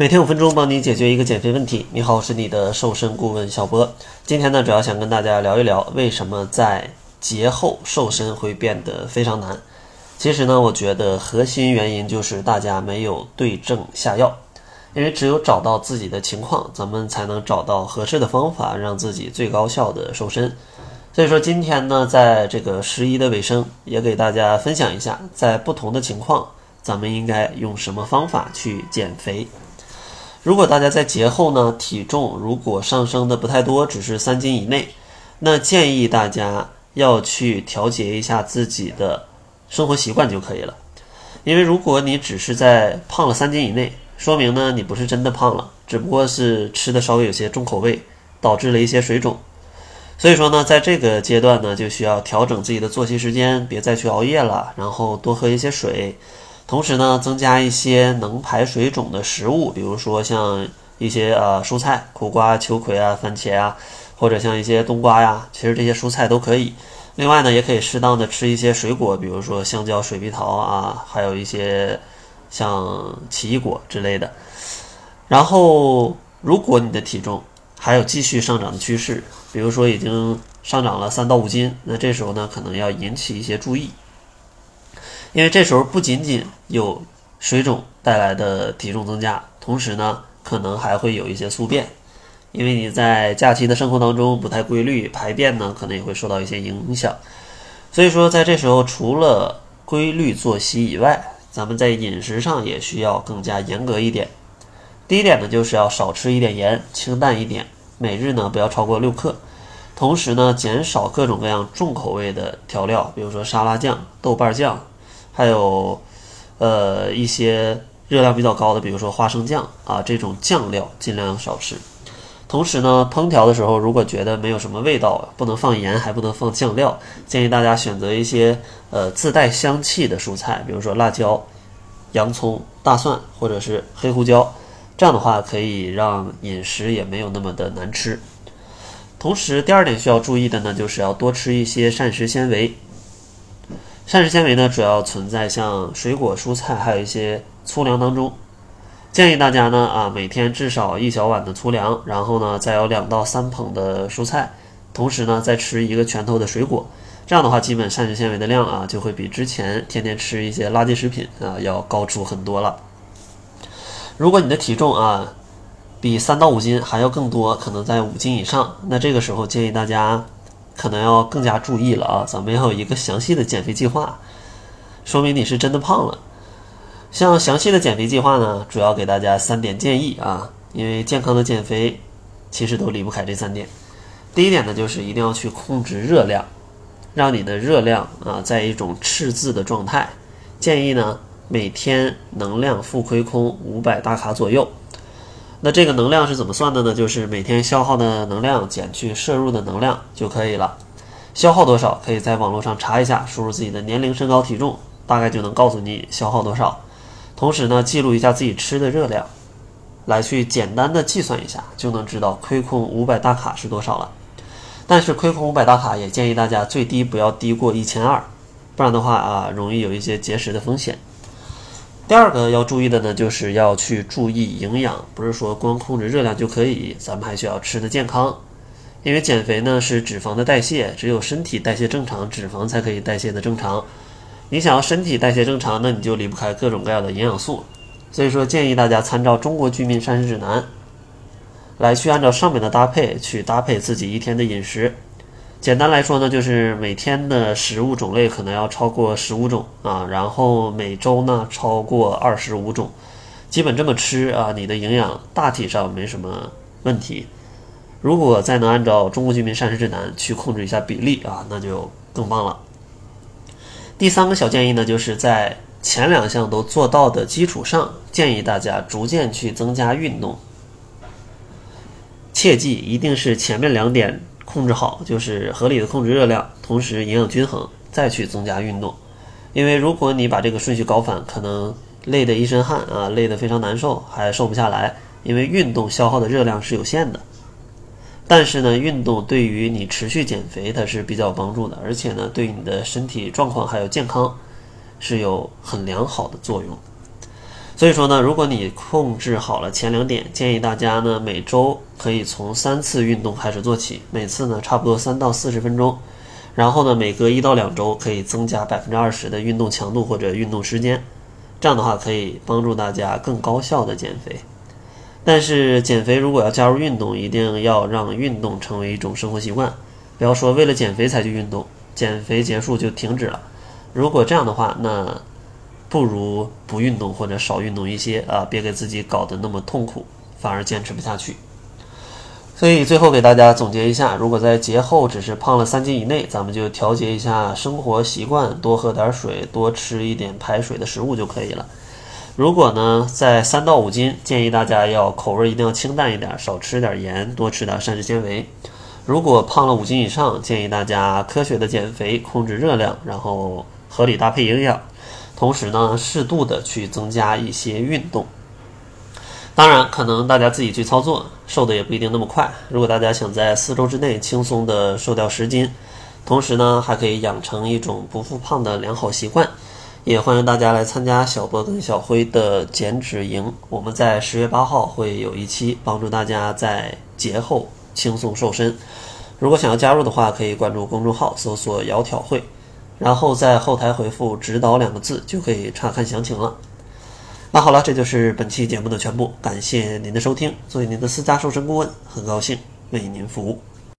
每天五分钟，帮你解决一个减肥问题。你好，我是你的瘦身顾问小波。今天呢，主要想跟大家聊一聊，为什么在节后瘦身会变得非常难。其实呢，我觉得核心原因就是大家没有对症下药。因为只有找到自己的情况，咱们才能找到合适的方法，让自己最高效的瘦身。所以说，今天呢，在这个十一的尾声，也给大家分享一下，在不同的情况，咱们应该用什么方法去减肥。如果大家在节后呢，体重如果上升的不太多，只是三斤以内，那建议大家要去调节一下自己的生活习惯就可以了。因为如果你只是在胖了三斤以内，说明呢你不是真的胖了，只不过是吃的稍微有些重口味，导致了一些水肿。所以说呢，在这个阶段呢，就需要调整自己的作息时间，别再去熬夜了，然后多喝一些水。同时呢，增加一些能排水肿的食物，比如说像一些呃蔬菜，苦瓜、秋葵啊、番茄啊，或者像一些冬瓜呀，其实这些蔬菜都可以。另外呢，也可以适当的吃一些水果，比如说香蕉、水蜜桃啊，还有一些像奇异果之类的。然后，如果你的体重还有继续上涨的趋势，比如说已经上涨了三到五斤，那这时候呢，可能要引起一些注意。因为这时候不仅仅有水肿带来的体重增加，同时呢，可能还会有一些宿便，因为你在假期的生活当中不太规律，排便呢可能也会受到一些影响。所以说，在这时候除了规律作息以外，咱们在饮食上也需要更加严格一点。第一点呢，就是要少吃一点盐，清淡一点，每日呢不要超过六克。同时呢，减少各种各样重口味的调料，比如说沙拉酱、豆瓣酱。还有，呃，一些热量比较高的，比如说花生酱啊，这种酱料尽量少吃。同时呢，烹调的时候如果觉得没有什么味道，不能放盐，还不能放酱料，建议大家选择一些呃自带香气的蔬菜，比如说辣椒、洋葱、大蒜或者是黑胡椒，这样的话可以让饮食也没有那么的难吃。同时，第二点需要注意的呢，就是要多吃一些膳食纤维。膳食纤维呢，主要存在像水果、蔬菜，还有一些粗粮当中。建议大家呢，啊，每天至少一小碗的粗粮，然后呢，再有两到三捧的蔬菜，同时呢，再吃一个拳头的水果。这样的话，基本膳食纤维的量啊，就会比之前天天吃一些垃圾食品啊，要高出很多了。如果你的体重啊，比三到五斤还要更多，可能在五斤以上，那这个时候建议大家。可能要更加注意了啊！咱们要有一个详细的减肥计划，说明你是真的胖了。像详细的减肥计划呢，主要给大家三点建议啊，因为健康的减肥其实都离不开这三点。第一点呢，就是一定要去控制热量，让你的热量啊在一种赤字的状态。建议呢，每天能量负亏空五百大卡左右。那这个能量是怎么算的呢？就是每天消耗的能量减去摄入的能量就可以了。消耗多少，可以在网络上查一下，输入自己的年龄、身高、体重，大概就能告诉你消耗多少。同时呢，记录一下自己吃的热量，来去简单的计算一下，就能知道亏空五百大卡是多少了。但是亏空五百大卡，也建议大家最低不要低过一千二，不然的话啊，容易有一些节食的风险。第二个要注意的呢，就是要去注意营养，不是说光控制热量就可以，咱们还需要吃的健康。因为减肥呢是脂肪的代谢，只有身体代谢正常，脂肪才可以代谢的正常。你想要身体代谢正常，那你就离不开各种各样的营养素。所以说，建议大家参照《中国居民膳食指南》，来去按照上面的搭配去搭配自己一天的饮食。简单来说呢，就是每天的食物种类可能要超过十五种啊，然后每周呢超过二十五种，基本这么吃啊，你的营养大体上没什么问题。如果再能按照中国居民膳食指南去控制一下比例啊，那就更棒了。第三个小建议呢，就是在前两项都做到的基础上，建议大家逐渐去增加运动。切记，一定是前面两点。控制好就是合理的控制热量，同时营养均衡，再去增加运动。因为如果你把这个顺序搞反，可能累得一身汗啊，累得非常难受，还瘦不下来。因为运动消耗的热量是有限的，但是呢，运动对于你持续减肥它是比较有帮助的，而且呢，对你的身体状况还有健康是有很良好的作用。所以说呢，如果你控制好了前两点，建议大家呢每周可以从三次运动开始做起，每次呢差不多三到四十分钟，然后呢每隔一到两周可以增加百分之二十的运动强度或者运动时间，这样的话可以帮助大家更高效的减肥。但是减肥如果要加入运动，一定要让运动成为一种生活习惯，不要说为了减肥才去运动，减肥结束就停止了。如果这样的话，那不如不运动或者少运动一些啊，别给自己搞得那么痛苦，反而坚持不下去。所以最后给大家总结一下，如果在节后只是胖了三斤以内，咱们就调节一下生活习惯，多喝点水，多吃一点排水的食物就可以了。如果呢在三到五斤，建议大家要口味一定要清淡一点，少吃点盐，多吃点膳食纤维。如果胖了五斤以上，建议大家科学的减肥，控制热量，然后合理搭配营养。同时呢，适度的去增加一些运动。当然，可能大家自己去操作，瘦的也不一定那么快。如果大家想在四周之内轻松的瘦掉十斤，同时呢，还可以养成一种不复胖的良好习惯，也欢迎大家来参加小波跟小辉的减脂营。我们在十月八号会有一期帮助大家在节后轻松瘦身。如果想要加入的话，可以关注公众号，搜索“窈窕会”。然后在后台回复“指导”两个字，就可以查看详情了。那好了，这就是本期节目的全部，感谢您的收听。作为您的私家瘦身顾问，很高兴为您服务。